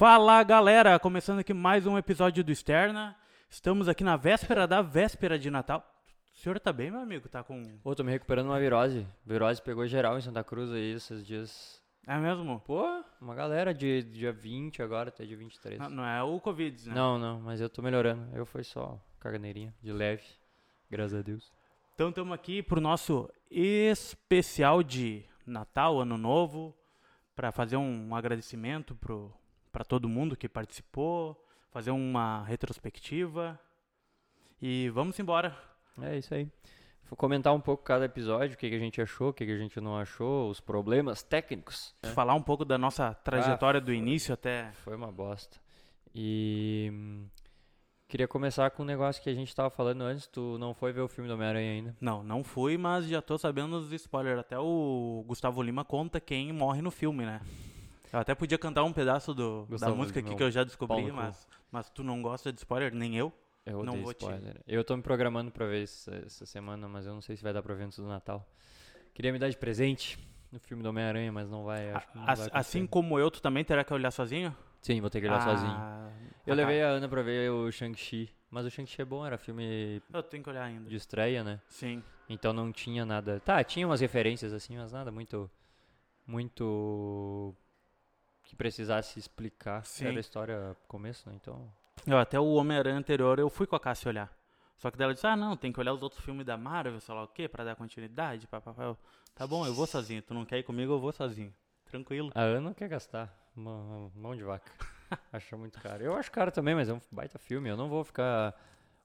Fala galera, começando aqui mais um episódio do Externa. Estamos aqui na véspera da véspera de Natal. O senhor tá bem, meu amigo? Tá com. Ô, tô me recuperando uma virose. Virose pegou geral em Santa Cruz aí esses dias. É mesmo? Pô, uma galera de dia 20 agora até dia 23. Não, não é o Covid, né? Não, não, mas eu tô melhorando. Eu fui só caganeirinha, de leve. Graças a Deus. Então estamos aqui pro nosso especial de Natal, Ano Novo, para fazer um agradecimento pro para todo mundo que participou, fazer uma retrospectiva. E vamos embora. É isso aí. Vou comentar um pouco cada episódio, o que, que a gente achou, o que, que a gente não achou, os problemas técnicos. né? Falar um pouco da nossa trajetória Ah, do foi. início até. Foi uma bosta. E queria começar com um negócio que a gente tava falando antes. Tu não foi ver o filme do Homem-Aranha ainda. Não, não fui, mas já tô sabendo os spoilers. Até o Gustavo Lima conta quem morre no filme, né? Eu até podia cantar um pedaço do, da música aqui que eu já descobri, mas, mas tu não gosta de spoiler, nem eu. Eu Não vou te- spoiler. Eu tô me programando pra ver essa, essa semana, mas eu não sei se vai dar pra ver antes do Natal. Queria me dar de presente no filme do Homem-Aranha, mas não vai. Acho que não As- vai assim como eu, tu também terá que olhar sozinho? Sim, vou ter que olhar sozinho. Ah, Eu tá. levei a Ana pra ver o Shang-Chi, mas o Shang-Chi é bom, era filme Eu tenho que olhar ainda. de estreia, né? Sim. Então não tinha nada. Tá, tinha umas referências assim, mas nada muito. Muito. Que precisasse explicar. Sim. Era a história começo, né? Então. Eu, até o Homem-Aranha anterior eu fui com a Cássia olhar. Só que dela disse, ah não, tem que olhar os outros filmes da Marvel, sei lá o quê, pra dar continuidade, papapá. Eu, Tá bom, eu vou sozinho. Tu não quer ir comigo, eu vou sozinho. Tranquilo. A Ana quer gastar. Mão, mão de vaca. Acha muito caro. Eu acho caro também, mas é um baita filme. Eu não vou ficar.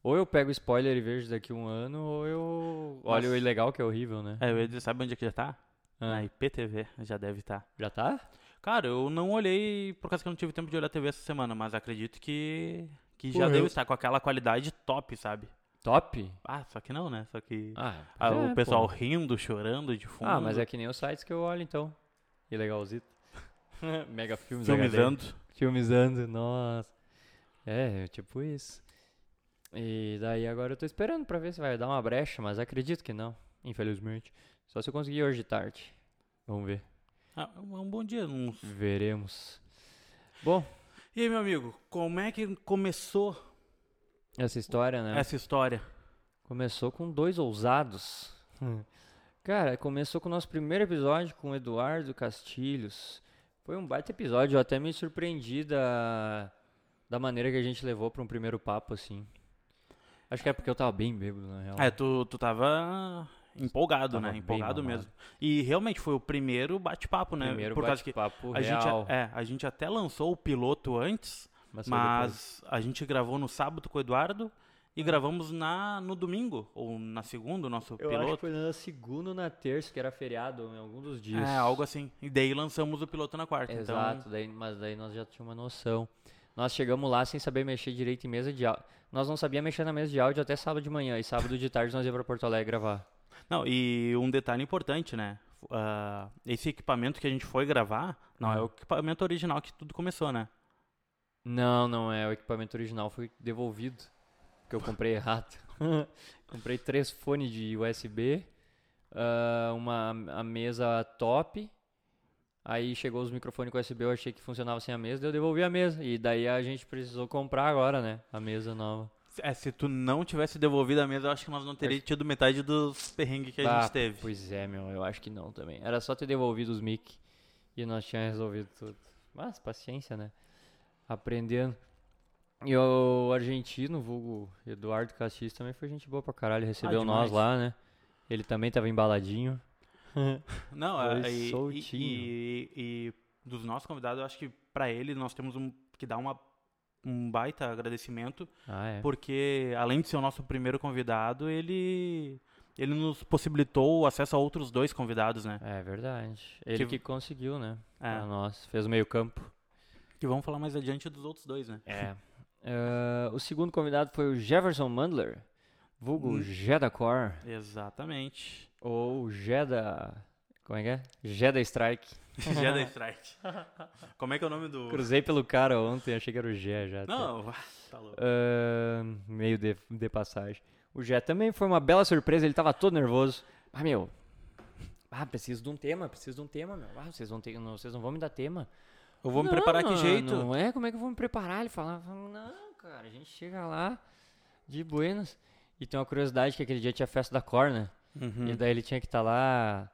Ou eu pego spoiler e vejo daqui um ano, ou eu olho o ilegal, que é horrível, né? É, eu ia dizer, sabe onde é que já tá? Ah, Na IPTV, já deve estar. Já tá? Cara, eu não olhei por causa que eu não tive tempo de olhar a TV essa semana, mas acredito que, que já Pô, deve eu- estar com aquela qualidade top, sabe? Top? Ah, só que não, né? Só que Ah, ah, pois o é, pessoal pô. rindo, chorando de fundo. Ah, mas é que nem os sites que eu olho então. Ilegalzito. Mega filmes HD. filmizando. Filmizando, nossa. É, tipo isso. E daí agora eu tô esperando pra ver se vai dar uma brecha, mas acredito que não, infelizmente. Só se eu conseguir hoje de tarde. Vamos ver. Ah, é um bom dia. uns- Veremos. Bom, E aí, meu amigo, como é que começou essa história, né? essa história? Começou com dois ousados. Cara, começou com o nosso primeiro episódio com o Eduardo Castilhos. Foi um baita episódio, eu até me surpreendi da, da maneira que a gente levou para um primeiro papo, assim. Acho que é porque eu tava bem bêbado, na real. É, tu, tu tava empolgado, Tava né? Empolgado mamado. mesmo. E realmente foi o primeiro bate-papo, né? Primeiro por causa que bate-papo a gente, real. é, a gente até lançou o piloto antes, mas mas a gente gravou no sábado com o Eduardo e gravamos na, no domingo, ou na segunda, o nosso Eu acho que piloto. foi na segunda ou na terça, que era feriado em algum dos dias. É, algo assim. E daí lançamos o piloto na quarta. Exato, Então, daí, mas daí nós já tínhamos uma noção. Nós chegamos lá sem saber mexer direito em mesa de áudio. Nós não sabíamos mexer na mesa de áudio até sábado de manhã. E sábado de tarde nós ia pra Porto Alegre gravar. Não, e um detalhe importante, né? Ah, esse equipamento que a gente foi gravar, não é o equipamento original que tudo começou, né? Não, não é. O equipamento original foi devolvido. Porque eu comprei errado. comprei três fones de USB, ah, uma a mesa top. Aí chegou os microfones com USB, eu achei que funcionava sem a mesa, daí eu devolvi a mesa. E daí a gente precisou comprar agora, né? A mesa nova. É, se tu não tivesse devolvido a mesa, eu acho que nós não teríamos tido metade dos perrengues que a Ah, gente teve. Pois é, meu, eu acho que não também. Era só ter devolvido os mic e nós tínhamos resolvido tudo. Mas paciência, né? Aprendendo. E o argentino, vulgo Eduardo Cassis, também foi gente boa pra caralho. Recebeu nós demais. lá, né? Ele também tava embaladinho. Não, é, e, soltinho. e, e- e dos nossos convidados, eu acho que pra ele nós temos um, que dar uma, um baita agradecimento, Ah, é. porque além de ser o nosso primeiro convidado, ele, ele nos possibilitou o acesso a outros dois convidados, né? É verdade. Ele Que- que conseguiu, né? É, nós. Fez o meio campo. que vamos falar mais adiante dos outros dois, né? É. Eh, o segundo convidado foi o Jefferson Mandler, vulgo Hum. Jedacor. Exatamente. Ou Jeda. Como é que é? Jeda Strike. Jedi Strike. Como é que é o nome do... Cruzei pelo cara ontem, achei que era o Gé já. até. Não, tá louco. Ahn, meio de, de passagem. O Gé também foi uma bela surpresa, ele tava todo nervoso. Ah, meu. Ah, preciso de um tema, preciso de um tema, meu. Ah, vocês, vão ter, não, vocês não vão me dar tema. Eu vou me Não, preparar que não, jeito? Não é? Como é que eu vou me preparar? Ele falava, não, cara, a gente chega lá de buenas. E tem uma curiosidade que aquele dia tinha festa da Cor, né? Uhum. E daí ele tinha que estar lá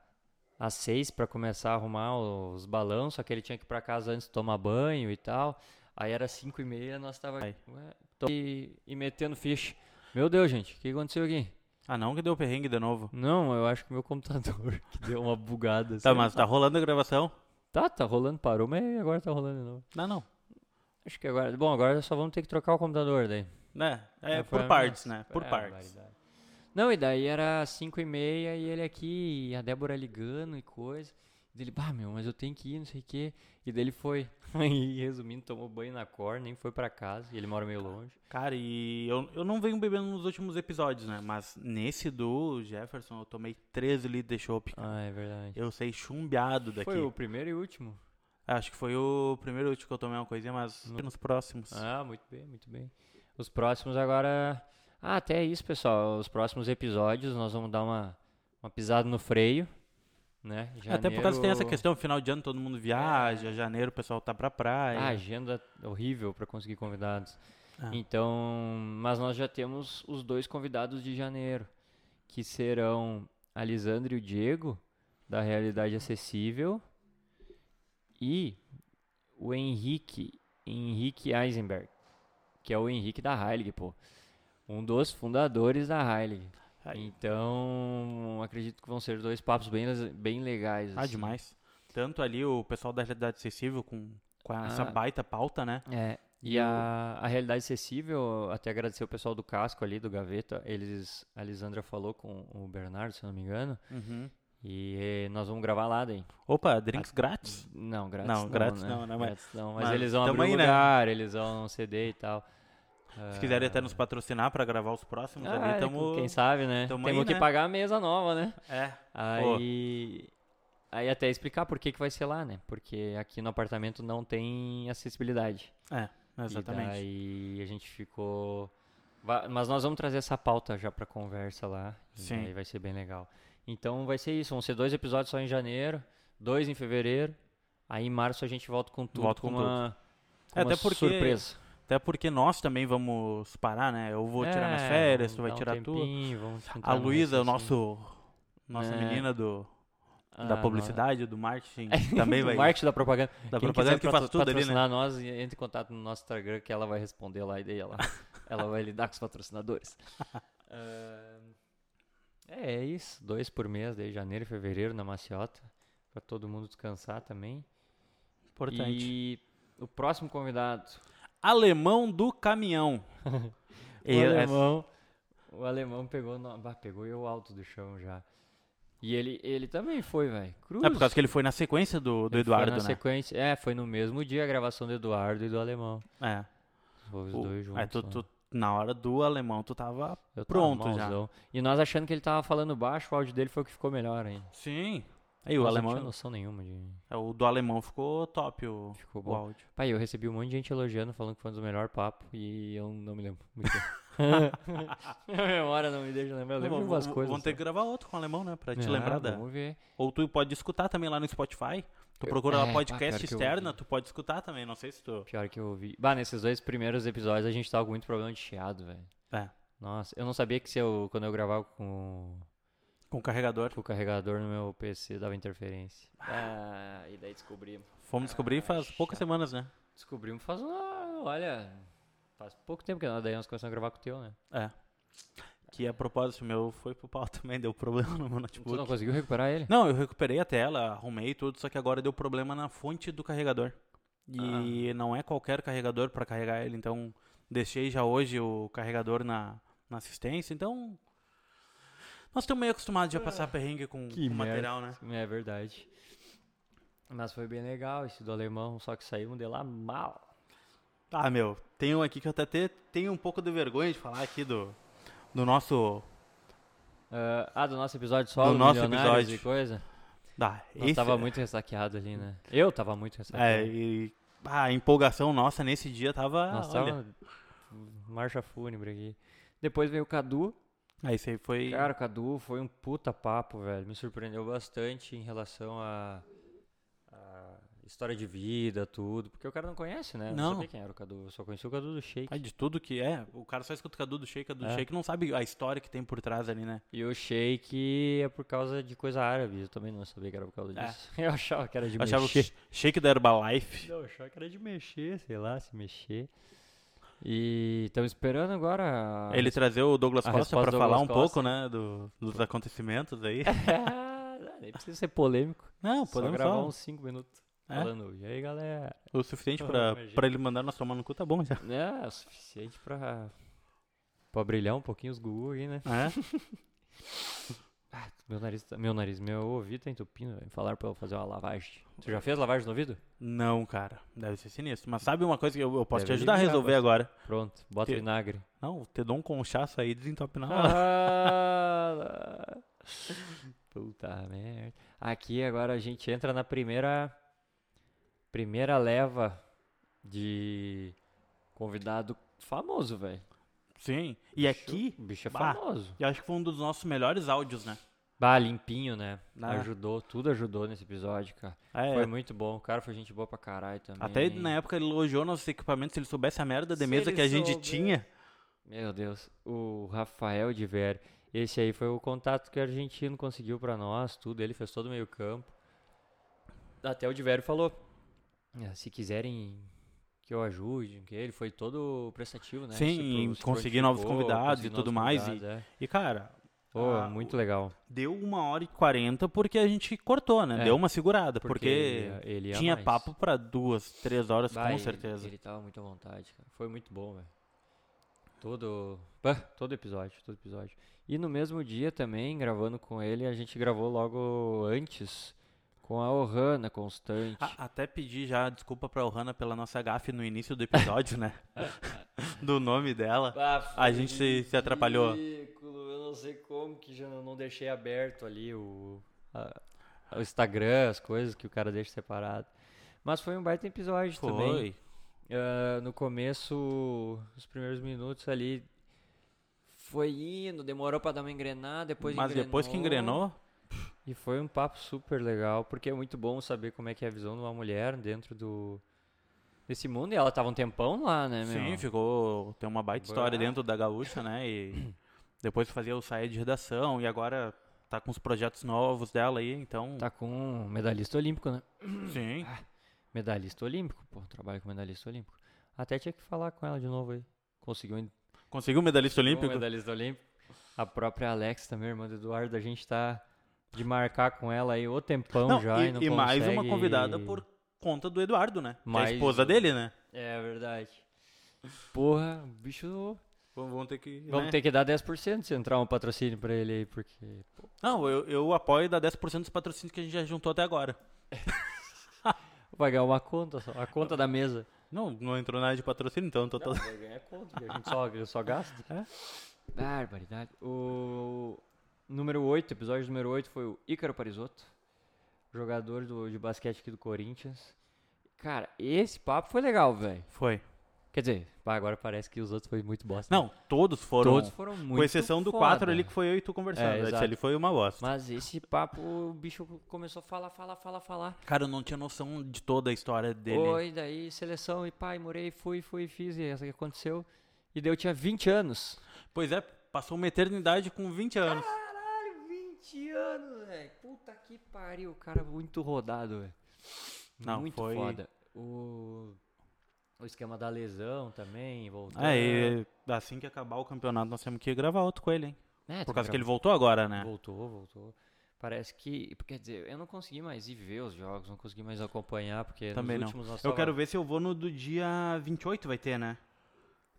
às seis pra começar a arrumar os balões, só que ele tinha que ir pra casa antes tomar banho e tal. Aí era cinco e meia, nós tava Aí. ué, e, e metendo ficha. Meu Deus, gente, o que aconteceu aqui? Ah, não que deu perrengue de novo. Não, eu acho que meu computador que deu uma bugada. Tá, mas tá rolando a gravação? Tá, tá rolando, parou, mas agora tá rolando de novo. Não, não. Acho que agora. Bom, agora só vamos ter que trocar o computador daí. Né? É, foi por partes, né? Por é, partes. Não, e daí era 5 e meia e ele aqui, e a Débora ligando e coisa. E dele, bah, meu, mas eu tenho que ir, não sei o quê. E daí ele foi. Aí, resumindo, tomou banho na cor, nem foi pra casa, e ele mora meio longe. Cara, e eu, eu não venho bebendo nos últimos episódios, né? Mas nesse do Jefferson eu tomei 13 litros de chopp. cara. Ah, é verdade. Eu sei chumbeado daqui. Foi o primeiro e último. Acho que foi o primeiro último que eu tomei uma coisinha, mas nos próximos. Ah, muito bem, muito bem. Os próximos agora. Ah, até isso, pessoal. Os próximos episódios nós vamos dar uma, uma pisada no freio. Né? Até por causa que tem essa Janeiro- questão, final de ano todo mundo viaja, janeiro o pessoal tá pra praia. Ah, agenda horrível para conseguir convidados. Ah. Então, mas nós já temos os dois convidados de janeiro, que serão a Lisandra e o Diego, da Realidade Acessível, e o Henrique, Henrique Eisenberg, que é o Henrique da Heilig, pô. Um dos fundadores da Heilig. Aí. Então, acredito que vão ser dois papos bem, bem legais. Ah, assim. demais. Tanto ali o pessoal da realidade acessível com, com essa Ah. baita pauta, né? É, e E o- a, a realidade acessível, até agradecer o pessoal do Casco ali, do Gaveta, eles, a Lisandra falou com o Bernardo, se não me engano, Uhum. e eh, nós vamos gravar lá daí. Opa, drinks grátis? Não, grátis Não, não, grátis né? não, né, mas- Grátis não, mas, mas eles vão abrir aí, né? lugar, eles vão ceder e tal. Se quiserem até nos patrocinar pra gravar os próximos ah, ali, é, tamo... Quem sabe, né? Temos aí, que né? pagar a mesa nova, né? É, Aí, aí até explicar por que, que vai ser lá, né? Porque aqui no apartamento não tem acessibilidade. é, exatamente. E daí a gente ficou. Mas nós vamos trazer essa pauta já pra conversa lá. Sim. Aí vai ser bem legal. Então vai ser isso. Vão ser dois episódios só em janeiro, dois em fevereiro. Aí em março a gente volta com tudo. Volta com uma, com É, uma até porque- surpresa. Até porque nós também vamos parar, né? Eu vou tirar minhas É, férias, tu vai um tirar tu. tempinho, vamos A Luísa, nosso... Nossa É. menina do, Ah, da nó- publicidade, do marketing, também do vai... marketing da propaganda. Da Quem propaganda que faz tudo ali, né? nós, entre em contato no nosso Instagram que ela vai responder lá e daí ela, ela vai lidar com os patrocinadores. Ah, é, é isso, dois por mês, daí janeiro e fevereiro na Maciota, pra todo mundo descansar também. Importante. E o próximo convidado, Alemão do caminhão. o alemão, o alemão pegou, no, bah, pegou eu alto do chão já. E ele, ele também foi, velho. Cruz. É por causa que ele foi na sequência do, do Ele foi Eduardo, na né? sequência, é, foi no mesmo dia a gravação do Eduardo e do alemão. É. Foi os O- dois juntos. é, tu, lá. tu- na hora do alemão, tu tava. Eu tava pronto já. malzão. E nós achando que ele tava falando baixo, o áudio dele foi o que ficou melhor ainda. Sim. Aí o Nós Não alemão. tinha noção nenhuma de. é, O do alemão ficou top o, Ficou o bom. áudio. Pai, eu recebi um monte de gente elogiando, falando que foi um dos melhores papos e eu não me lembro muito. Minha memória não me deixa lembrar. Eu lembro de Vamos- umas vamos- coisas. Vamos ter que gravar outro com o alemão, né? Pra te Ah, lembrar da. Vamos ver. Ou tu pode escutar também lá no Spotify. Tu procura é, lá pá, podcast eu externa, tu pode escutar também. Não sei se tu. Pior que eu ouvi. Bah, nesses dois primeiros episódios a gente tava com muito problema de chiado, velho. É. Nossa, eu não sabia que se eu, quando eu gravava com, Com o carregador. com o carregador no meu PC dava interferência. Ah, e daí descobrimos. Fomos descobrir Ah, faz poucas chato. semanas, né? Descobrimos faz uma. Olha. Faz pouco tempo que nós, daí nós começamos a gravar com o teu, né? É. Que a propósito, meu foi pro pau também, deu problema no meu Tu notebook. não conseguiu recuperar ele? Não, eu recuperei a tela, arrumei tudo, só que agora deu problema na fonte do carregador. E não é qualquer carregador para carregar ele, então deixei já hoje o carregador na, na assistência, então nós estamos meio acostumados já a passar perrengue com, Que com material, né? É verdade. Mas foi bem legal esse do alemão, só que saímos de lá mal. Ah, meu, tem um aqui que eu até te- tenho um pouco de vergonha de falar aqui do, do nosso... Ah, ah, do nosso episódio solo, Do nosso Milionários episódio. e coisa. Ah, Nós esse- tava muito ressaqueado ali, né? Eu tava muito ressaqueado. É, e ah, a empolgação nossa nesse dia tava... Nós olha, tava marcha fúnebre aqui. Depois veio o Cadu. Aí aí foi... Cara, o Cadu foi um puta papo, velho. Me surpreendeu bastante em relação a, a história de vida, tudo. Porque o cara não conhece, né? Não. sabia quem era o Cadu. Eu só conheci o Cadu do Shake. Ai, de tudo que é, o cara só escuta o Cadu do Shake, Cadu do É. Shake, não sabe a história que tem por trás ali, né? E o Shake é por causa de coisa árabe. Eu também não sabia que era por causa É. disso. Eu achava que era de Eu achava mexer. que Shake da Herbalife. Não, eu achava que era de mexer, sei lá, se mexer. E estamos esperando agora. a- Ele trazer o Douglas a Costa do falar um Douglas pouco, né, do- dos acontecimentos aí. Nem precisa ser polêmico. Não, Só podemos gravar só. uns 5 minutos É? falando. E aí, galera? O suficiente pra ele mandar nós tomar no cu, tá bom já. É, o suficiente pra. Pra brilhar um pouquinho os Gugu aí, né? É? Meu nariz, tá- meu nariz, meu ouvido tá entupindo, velho. Falaram pra eu fazer uma lavagem. Tu já fez lavagem no ouvido? Não, cara. Deve ser sinistro. Mas sabe uma coisa que eu, eu posso Deve te ajudar a resolver agora? Pronto, bota Que- vinagre. Não, te dou um conchaço aí e desentope na hora. Ah, Puta merda. Aqui agora a gente entra na primeira primeira leva de convidado famoso, velho. Sim. E aqui, O bicho é bah. famoso. eu acho que foi um dos nossos melhores áudios, né? Bah, limpinho, né? Ah. Ajudou, tudo ajudou nesse episódio, cara. É, Foi muito bom. O cara foi gente boa pra caralho também. até na época ele elogiou nossos equipamentos, se ele soubesse a merda de Se mesa que a gente tinha. Meu Deus, o Rafael de Ver. Esse aí foi o contato que o argentino conseguiu pra nós, tudo. Ele fez todo o meio campo. Até o Diverio falou, "Ah, se quiserem que eu ajude, que ele foi todo prestativo, né? Sim, se conseguir novos convidados conseguir e tudo mais, e- é. E, cara, Pô, ah, muito legal. deu uma hora e quarenta porque a gente cortou, né? É, Deu uma segurada, Porque, porque, ele, ia- ele ia tinha mais. papo pra duas, três horas, Bah, com ele- certeza. Ele tava muito à vontade, cara. Foi muito bom, velho. Todo. bah, todo episódio, todo episódio. E no mesmo dia também, gravando com ele, a gente gravou logo antes com a Ohana Constante. A- até pedi já desculpa pra Ohana pela nossa gafe no início do episódio, né? do nome dela. Ah, A gente se- se atrapalhou. Não sei como que já não deixei aberto ali o, a- o Instagram, as coisas que o cara deixa separado. Mas foi um baita episódio também. Foi. Ah, no começo, os primeiros minutos ali, foi indo, demorou pra dar uma engrenada, depois Mas depois que engrenou, E foi um papo super legal, porque é muito bom saber como é que é a visão de uma mulher dentro do desse mundo. E ela tava um tempão lá, né, meu? sim, ficou. Tem uma baita história Bah. dentro da gaúcha, né? E depois fazia o sair de redação e agora tá com os projetos novos dela aí, então. Tá com medalhista olímpico, né? Sim. Medalhista olímpico, pô, trabalha com medalhista olímpico. Até tinha que falar com ela de novo aí. Conseguiu Conseguiu o medalhista um olímpico? medalhista olímpico. A própria Alex também, irmã do Eduardo, a gente tá de marcar com ela aí o tempão Não, já e, e, não e mais uma convidada por conta do Eduardo, né? Que é a Mais esposa dele, né? É verdade. Porra, o bicho. Vamos vamos ter que. Vamos né? ter que dar 10% se entrar um patrocínio pra ele aí, porque. pô, Não, eu, eu apoio dar 10% dos patrocínios que a gente já juntou até agora. vai ganhar uma conta só, a conta da mesa. Não, não entrou nada de patrocínio, então tô todo. vai ganhar conta, porque a gente só, só gasta. É? Barbaridade. O número 8, episódio número 8 foi o Ícaro Parisotto, jogador do, de basquete aqui do Corinthians. Cara, esse papo foi legal, velho. Foi. Quer dizer, agora parece que os outros foi muito bosta. Não, todos foram. todos foram muito com exceção do foda. 4 ali que foi eu e tu conversando. É, Esse ali foi uma bosta. Mas esse papo, o bicho começou a falar, falar, falar, falar. Cara, eu não tinha noção de toda a história dele. Oi, daí seleção, e pai, morei, fui, fui, fiz, e essa que aconteceu. E daí eu tinha 20 anos. Pois é, passou uma eternidade com 20 anos. Caralho, 20 anos, velho. Puta que pariu, o cara muito rodado, velho. Não, muito foi- foda. O, o esquema da lesão também, voltou. É, e assim que acabar o campeonato, nós temos que gravar outro com ele, hein? É, Por causa que ele voltou agora, né? Voltou, voltou. Parece que, quer dizer, eu não consegui mais ir ver os jogos, não consegui mais acompanhar, porque Também nos não. últimos nós Eu tava- quero ver se eu vou no do dia 28, vai ter, né?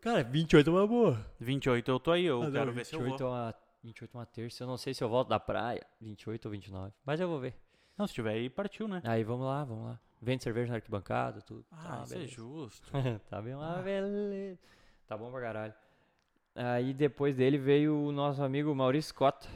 Cara, 28 é uma boa. 28 eu tô aí, eu Ah, não, quero ver se eu 28 vou. é uma, 28 é uma terça, eu não sei se eu volto da praia, 28 ou 29, mas eu vou ver. Não, se tiver aí, partiu, né? Aí vamos lá, vamos lá. Vende cerveja na arquibancada, tudo. Ah, Tá, isso é justo. tá bem lá, beleza. Tá bom pra caralho. Aí depois dele veio o nosso amigo Maurício Cota.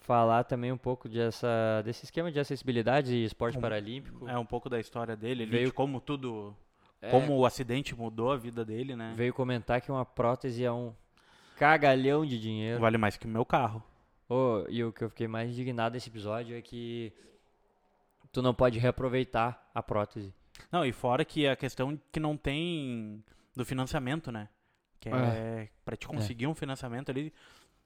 Falar também um pouco dessa, desse esquema de acessibilidade e esporte Um- paralímpico. É um pouco da história dele, ali, Veio- de como tudo, É, como o acidente mudou a vida dele, né? Veio comentar que uma prótese é um cagalhão de dinheiro. Vale mais que o meu carro. Ô, e o que eu fiquei mais indignado nesse episódio é que tu não pode reaproveitar a prótese. Não, e fora que a questão que não tem do financiamento, né? Que é, É. pra te conseguir um financiamento ali,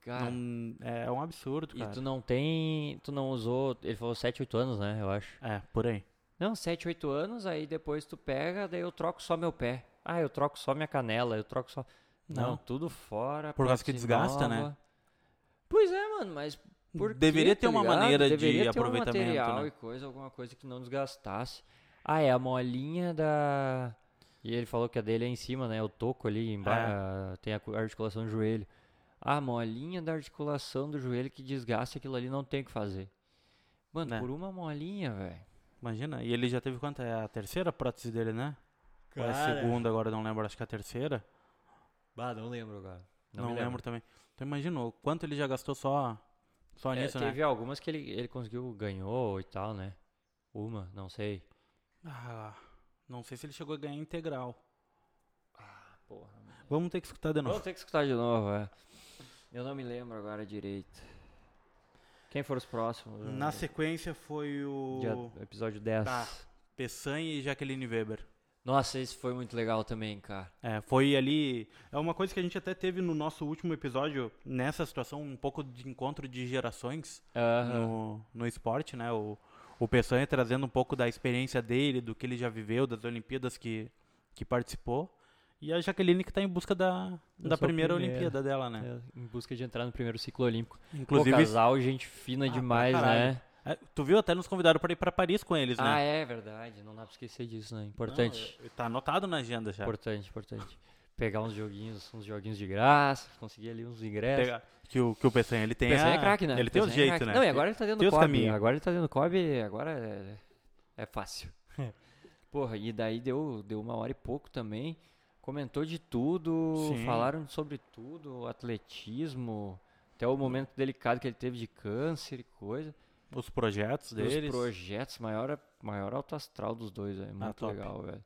Cara, não- é um absurdo, e cara. tu não tem, tu não usou, ele falou 7, 8 anos, né, eu acho. É, por aí. Não, 7, 8 anos, aí depois tu pega, daí eu troco só meu pé. Ah, eu troco só minha canela, eu troco só... Não, Não. tudo fora. Por causa que desgasta, né? nova. Pois é, mano, mas por Deveria ter tá uma ligado? maneira de Deveria ter aproveitamento, um material né? e coisa, alguma coisa que não desgastasse. Ah, é a molinha da... E ele falou que a dele é em cima, né? O toco ali embaixo, tem a cu- articulação do joelho. Ah, a molinha da articulação do joelho que desgasta aquilo ali, não tem o que fazer. Mano, Né? por uma molinha, velho. Imagina, e ele já teve quanto? É a terceira prótese dele, né? Ou é a Cara. segunda, agora não lembro, acho que é a terceira. Bah, não lembro agora. Não, me lembro. também. Então imagina o quanto ele já gastou só, só É, nisso, teve né? algumas que ele, ele conseguiu, ganhou e tal, né? Uma, não sei. Ah, não sei se ele chegou a ganhar integral. Porra. Vamos ter que escutar de novo. Vamos ter que escutar de novo, é. Eu não me lembro agora direito. Quem foram os próximos? Na sequência foi o Dia- episódio 10. Tá. Peçanha e Jaqueline Weber. Nossa, esse foi muito legal também, cara. É, foi ali. É uma coisa que a gente até teve no nosso último episódio, nessa situação, um pouco de encontro de gerações Aham. no, no esporte, né? O, o Peçanha trazendo um pouco da experiência dele, do que ele já viveu, das Olimpíadas que, que participou. E a Jaqueline que tá em busca da, Da primeira primeira. Olimpíada dela, né? É, em busca de entrar no primeiro ciclo olímpico. Inclusive, Pô, casal, gente fina Ah, demais, né? É, tu viu até nos convidaram para ir para Paris com eles, Ah, né? é verdade. Não dá pra esquecer disso, né? Importante. Não, é- tá anotado na agenda já. Importante, importante. Pegar uns joguinhos, uns joguinhos de graça, conseguir ali uns ingressos. Pega- que, o, que o Peçanha, ele tem Peçanha a- é craque, né? Ele tem os é jeitos, né? Não, e agora ele tá dentro do COB. Agora ele tá dentro do COB, agora é, é fácil. Porra, e daí deu, deu uma hora e pouco também. Comentou de tudo, Sim. falaram sobre tudo, atletismo, até o momento delicado que ele teve de câncer e coisa. Os projetos deles. Os projetos, maior, maior alto astral dos dois, é muito top. legal, velho.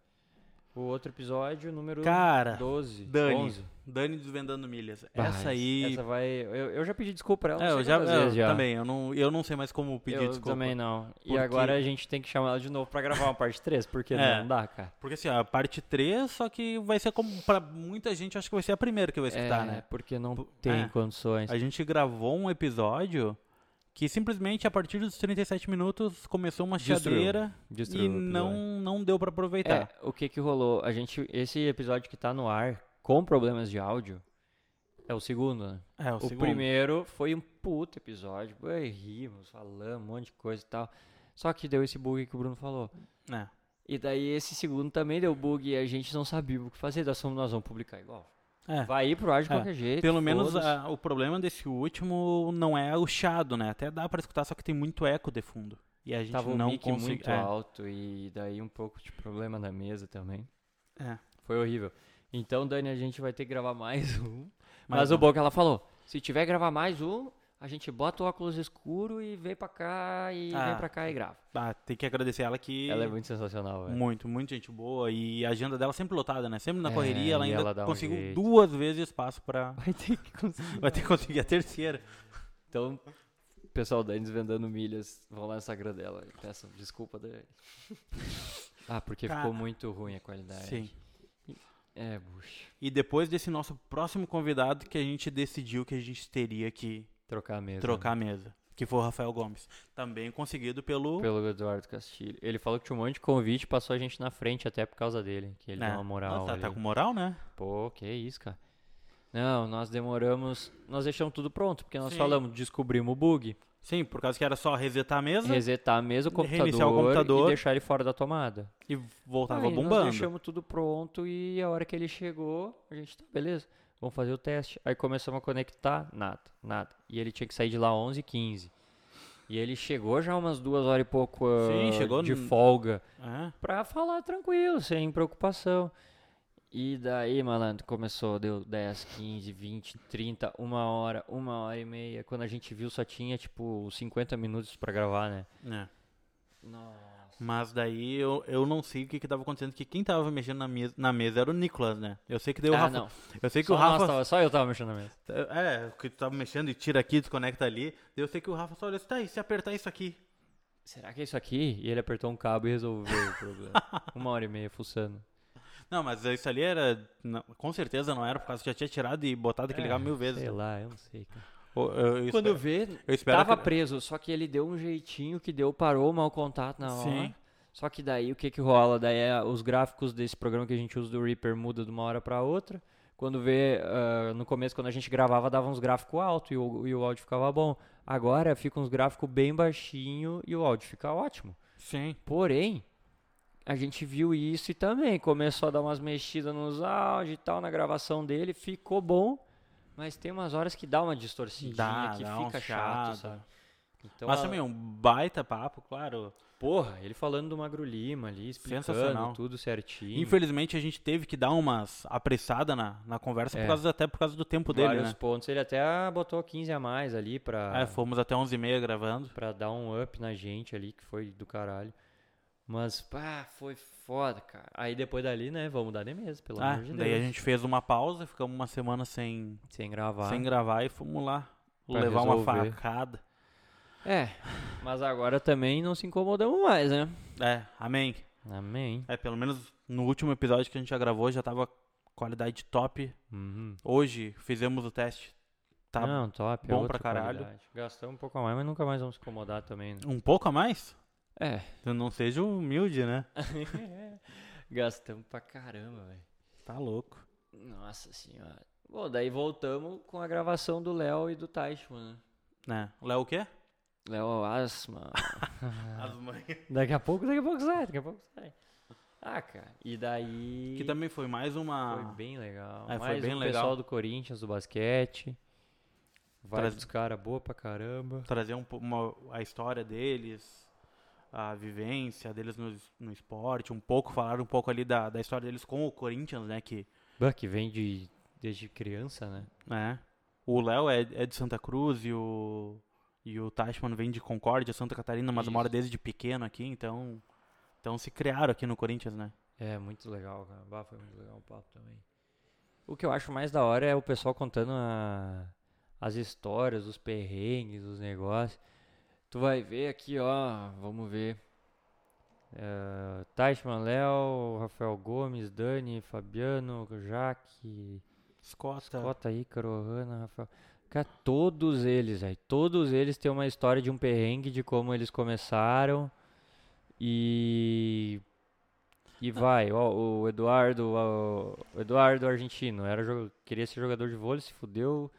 O outro episódio, número Cara, 12, Dani, 11. Dani desvendando milhas. Bah, essa aí. Essa vai. Eu, eu já pedi desculpa pra ela. é, eu já, quantas eu já. também. Eu não, eu não sei mais como pedir eu desculpa. também não. E Porque- agora a gente tem que chamar ela de novo pra gravar uma parte 3, porque É. não dá, cara. Porque assim, a parte 3, só que vai ser como. Pra muita gente, acho que vai ser a primeira que vai escutar, é, né? porque não tem é. condições. A gente gravou um episódio que simplesmente a partir dos 37 minutos começou uma Destruiu. chadeira Destruiu e o episódio. não, não deu pra aproveitar. É, o que que rolou? A gente, esse episódio que tá no ar, com problemas de áudio, é o segundo, né? É, o, O, segundo. primeiro foi um puto episódio. Ué, rimos, falamos, um monte de coisa e tal. Só que deu esse bug que o Bruno falou. É. E daí esse segundo também deu bug e a gente não sabia o que fazer. Nós nós vamos publicar igual. É. Vai ir pro ar de É, qualquer jeito. Pelo menos a- o problema desse último não é o chiado, né? Até dá pra escutar, só que tem muito eco de fundo. E a gente Tava não o mic consegue. muito é, alto e daí um pouco de problema na mesa também. é. Foi horrível. Então, Dani, a gente vai ter que gravar mais um. Mais Mas um. o bom que ela falou, se tiver que gravar mais um, a gente bota o óculos escuro e vem pra cá e Ah. vem pra cá e grava. Ah, tem que agradecer ela que. Ela é muito sensacional, velho. Muito, muito gente boa. E a agenda dela sempre lotada, né? Sempre na É, correria, ela ainda ela um conseguiu jeito. duas vezes espaço pra. Vai ter que conseguir. Vai ter que conseguir a terceira. Então, pessoal da Desvendando Milhas, vão lá no Instagram dela e peçam desculpa dele. ah, porque Cara, ficou muito ruim a qualidade. Sim. É, bucha. E depois desse nosso próximo convidado que a gente decidiu que a gente teria que Trocar a mesa. trocar a mesa. Que foi o Rafael Gomes. Também conseguido pelo. Pelo Eduardo Castilho. Ele falou que tinha um monte de convite, passou a gente na frente até por causa dele. Que ele né? deu uma moral. tá, tá com moral, né? Pô, que isso, cara. Não, nós demoramos. Nós deixamos tudo pronto, porque nós Sim. falamos, descobrimos o bug, Sim, por causa que era só resetar a mesa resetar a mesa, o computador, o computador. e deixar ele fora da tomada. e voltava Aí Nós bombando. deixamos tudo pronto e a hora que ele chegou, a gente tá, beleza, vamos fazer o teste. Aí começamos a conectar, nada, nada. E ele tinha que sair de lá 11h15. E ele chegou já umas duas horas e pouco Sim, ah, chegou de n- folga É. pra falar tranquilo, sem preocupação. E daí, malandro, começou, deu 10, 15, 20, 30, uma hora, uma hora e meia. Quando a gente viu, só tinha, tipo, 50 minutos pra gravar, né? é. Nossa. Mas daí eu, eu não sei o que que tava acontecendo, que quem tava mexendo na mesa, na mesa era o Nicolas, né? Eu sei que deu o Ah, Rafa. não. Eu sei que Só, o Rafa. nós tava- só eu tava mexendo na mesa. É, que tu tava mexendo e tira aqui, desconecta ali. Eu sei que o Rafa só olhou assim, tá, e se apertar isso aqui? será que é isso aqui? E ele apertou um cabo e resolveu o problema. Uma hora e meia fuçando. Não, mas isso ali era. não, com certeza não era, por causa que já tinha tirado e botado aquele É, carro mil vezes. Sei lá, eu não sei, cara. Eu, eu, Quando espero- vê, eu espero tava que- preso, só que ele deu um jeitinho que deu, parou o mau contato na hora. Sim. Só que daí o que que rola? Daí é, os gráficos desse programa que a gente usa do Reaper muda de uma hora pra outra. Quando vê, ah, no começo, quando a gente gravava, dava uns gráficos altos e o, e o áudio ficava bom. Agora fica uns gráficos bem baixinho e o áudio fica ótimo. Sim. Porém, a gente viu isso e também começou a dar umas mexidas nos áudios e tal na gravação dele, ficou bom, mas tem umas horas que dá uma distorcidinha Dá, que dá um fica chiado. chato, sabe? Então, Mas também um baita papo, claro. porra, ele falando do Magro Lima ali, explicando tudo certinho. Infelizmente a gente teve que dar umas apressada na, na conversa, É. por causa, até por causa do tempo dele, Vários né? pontos. Ele até botou 15 a mais ali pra, É, fomos até 11h30 gravando. pra dar um up na gente ali, que foi do caralho. Mas, pá, foi foda, cara. Aí depois dali, né, vamos dar de mesa, pelo Ah, amor de daí Deus. a gente fez uma pausa, ficamos uma semana sem, Sem gravar. sem gravar e fomos lá Pra levar uma resolver. facada. É, mas agora também não se incomodamos mais, né? É, amém. Amém. É, pelo menos no último episódio que a gente já gravou já tava qualidade top. Uhum. Hoje fizemos o teste. Tá não, top. é bom outra pra caralho. qualidade. Gastamos um pouco a mais, mas nunca mais vamos se incomodar também, né? um pouco a mais? É. Não seja humilde, né? Gastamos pra caramba, velho. Tá louco. Nossa senhora. Bom, daí voltamos com a gravação do Léo e do Teichmann, né? Né? Léo o quê? Léo Asma. As mães. daqui a pouco, daqui a pouco sai, daqui a pouco sai. Ah, cara. E daí. Que também foi mais uma. Foi bem legal. É, foi Mais bem um legal. pessoal do Corinthians, do basquete. Vai Traz- dos caras boa pra caramba. trazer um, uma, a história deles, a vivência deles no, no esporte, um pouco, falar um pouco ali da, da história deles com o Corinthians, né? Que, Bah, que vem de, desde criança, né? né? O Léo é, é de Santa Cruz e o, e o Tashman vem de Concórdia, Santa Catarina, mas Isso. mora desde pequeno aqui, então, então se criaram aqui no Corinthians, né? É, muito legal, cara. Bah, foi muito legal o papo também. O que eu acho mais da hora é o pessoal contando a- as histórias, os perrengues, os negócios. Tu vai ver aqui, ó, vamos ver. É, Teichmann, Léo, Rafael Gomes, Dani, Fabiano, Jaque, Escota. Cota, Ícaro, Hanna, Rafael. Cara, todos eles, aí, todos eles têm uma história de um perrengue, de como eles começaram. E. E vai, ó, o Eduardo, ó, o Eduardo argentino, era queria ser jogador de vôlei, se fudeu,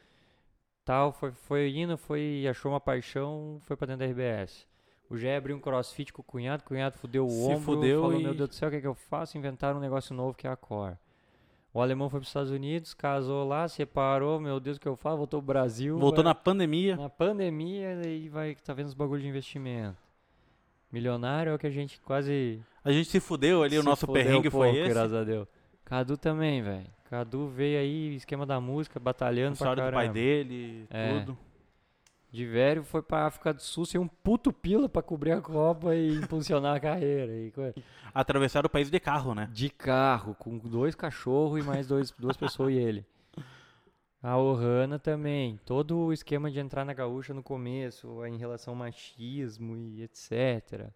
tal, foi, foi indo, foi, achou uma paixão, foi pra dentro da RBS. O Gé abriu um crossfit com o cunhado, o cunhado fudeu o Se ombro, fudeu falou, e- meu Deus do céu, o que, é que eu faço? Inventaram um negócio novo que é a Core. O alemão foi para os Estados Unidos, casou lá, separou, meu Deus, o que eu faço? Voltou pro Brasil. Voltou vai- na pandemia. na pandemia e vai tá vendo os bagulho de investimento. Milionário é o que a gente quase A gente se fudeu ali, o se nosso fudeu perrengue foi pouco, esse. graças a Deus. Cadu também, velho. Cadu veio aí, esquema da música, batalhando pra história do pai caramba. dele, É. tudo. De velho foi pra África do Sul ser um puto pila pra cobrir a Copa e impulsionar a carreira. E Atravessaram o país de carro, né? de carro, com dois cachorros e mais dois, duas pessoas e ele. A Ohana também. Todo o esquema de entrar na gaúcha no começo, em relação ao machismo e etc.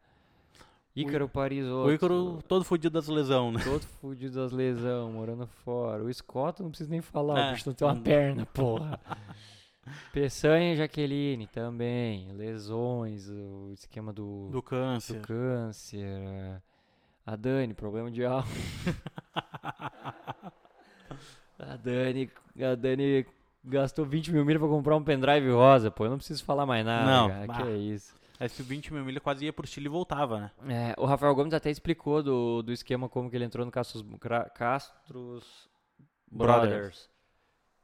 Ícaro Parisotto. O Ícaro todo fudido das lesão, né? Todo fudido das lesão, morando fora. O Scott não precisa nem falar, É, o bicho não tem uma não- perna, porra. Peçanha e Jaqueline também. Lesões, o esquema do, Do do câncer. câncer. é. A Dani, problema de alma. a Dani, a Dani gastou 20 mil milha pra comprar um pendrive rosa, pô. Eu não preciso falar mais nada, Não, cara. bah. Que é isso. Esse 20 mil milha quase ia pro Chile e voltava, né? É, o Rafael Gomes até explicou do, do esquema como que ele entrou no Castros, Castros Brothers. Brothers.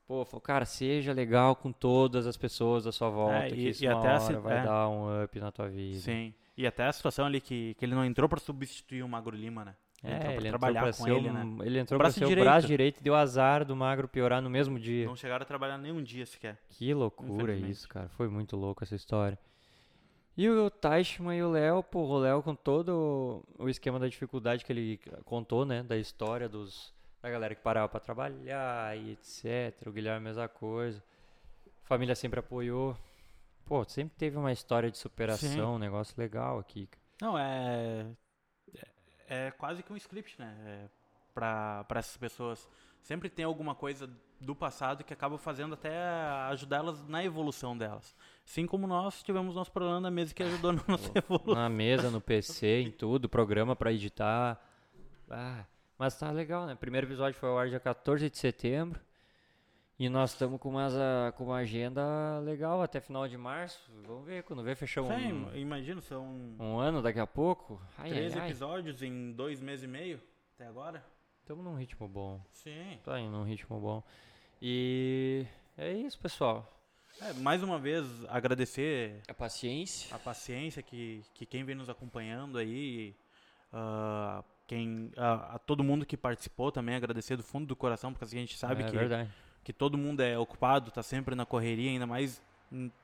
Pô, falou, cara, seja legal com todas as pessoas da sua volta, É, que e- isso e até hora vai é. dar um up na tua vida. Sim. E até a situação ali que, que ele não entrou pra substituir o Magro Lima, né? Ele É, entrou pra ele entrou trabalhar pra com ele, um- né? Ele entrou Braço pra ser direito. o braço direito e deu azar do Magro piorar no mesmo dia. Não chegaram a trabalhar nem um dia sequer. Que loucura isso, cara. Foi muito louco essa história. E o Teichmann e o Léo, pô, o Léo com todo o esquema da dificuldade que ele contou, né? Da história dos, da galera que parava pra trabalhar e etc. O Guilherme, a mesma coisa. A família sempre apoiou. pô, sempre teve uma história de superação, um negócio legal aqui. Não, é. É, é quase que um script, né? É pra, pra essas pessoas. Sempre tem alguma coisa do passado que acaba fazendo até ajudar elas na evolução delas. Assim como nós tivemos nosso problema na mesa que ajudou na nossa evolução. Na mesa, no PC, em tudo, programa pra editar. Ah, mas tá legal, né? Primeiro episódio foi ao ar dia 14 de setembro. E nós estamos com, umas, ah, com uma agenda legal até final de março. Vamos ver, quando ver, fechamos Sim, um, imagina, são um ano daqui a pouco. Ai, 13 ai, ai. episódios em dois meses e meio até agora. Estamos num ritmo bom. Sim. Tá indo num ritmo bom. E é isso, pessoal. É, mais uma vez, agradecer A paciência. a paciência que, que quem vem nos acompanhando aí, ah, quem, a, a todo mundo que participou também, agradecer do fundo do coração, porque assim, a gente sabe é que, verdade. que todo mundo é ocupado, tá sempre na correria, ainda mais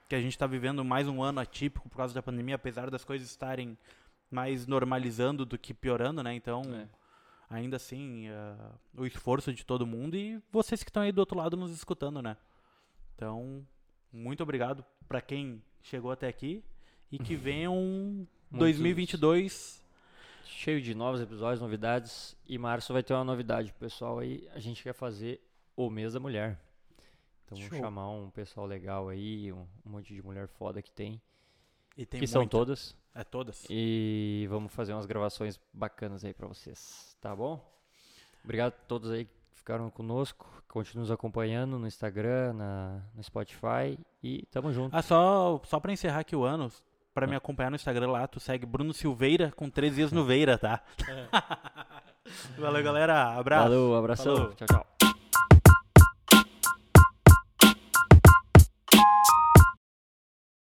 que a gente está vivendo mais um ano atípico por causa da pandemia, apesar das coisas estarem mais normalizando do que piorando, né? Então, É. ainda assim, ah, o esforço de todo mundo e vocês que estão aí do outro lado nos escutando, né? Então, muito obrigado para quem chegou até aqui e que venham um 2022 Cheio de novos episódios, novidades. E março vai ter uma novidade pro pessoal aí. A gente quer fazer o mês da mulher. Então vamos chamar um pessoal legal aí, um, um monte de mulher foda que tem. e tem que são muita. todas. É todas. E vamos fazer umas gravações bacanas aí pra vocês, tá bom? Obrigado a todos aí ficaram conosco, continuem nos acompanhando no Instagram, na, no Spotify e tamo junto. Ah, só, só pra encerrar aqui o ano, pra me acompanhar no Instagram lá, tu segue Bruno Silveira com três dias no Veira, tá? Valeu, galera. Abraço. Falou, abração. Falou. Tchau, tchau.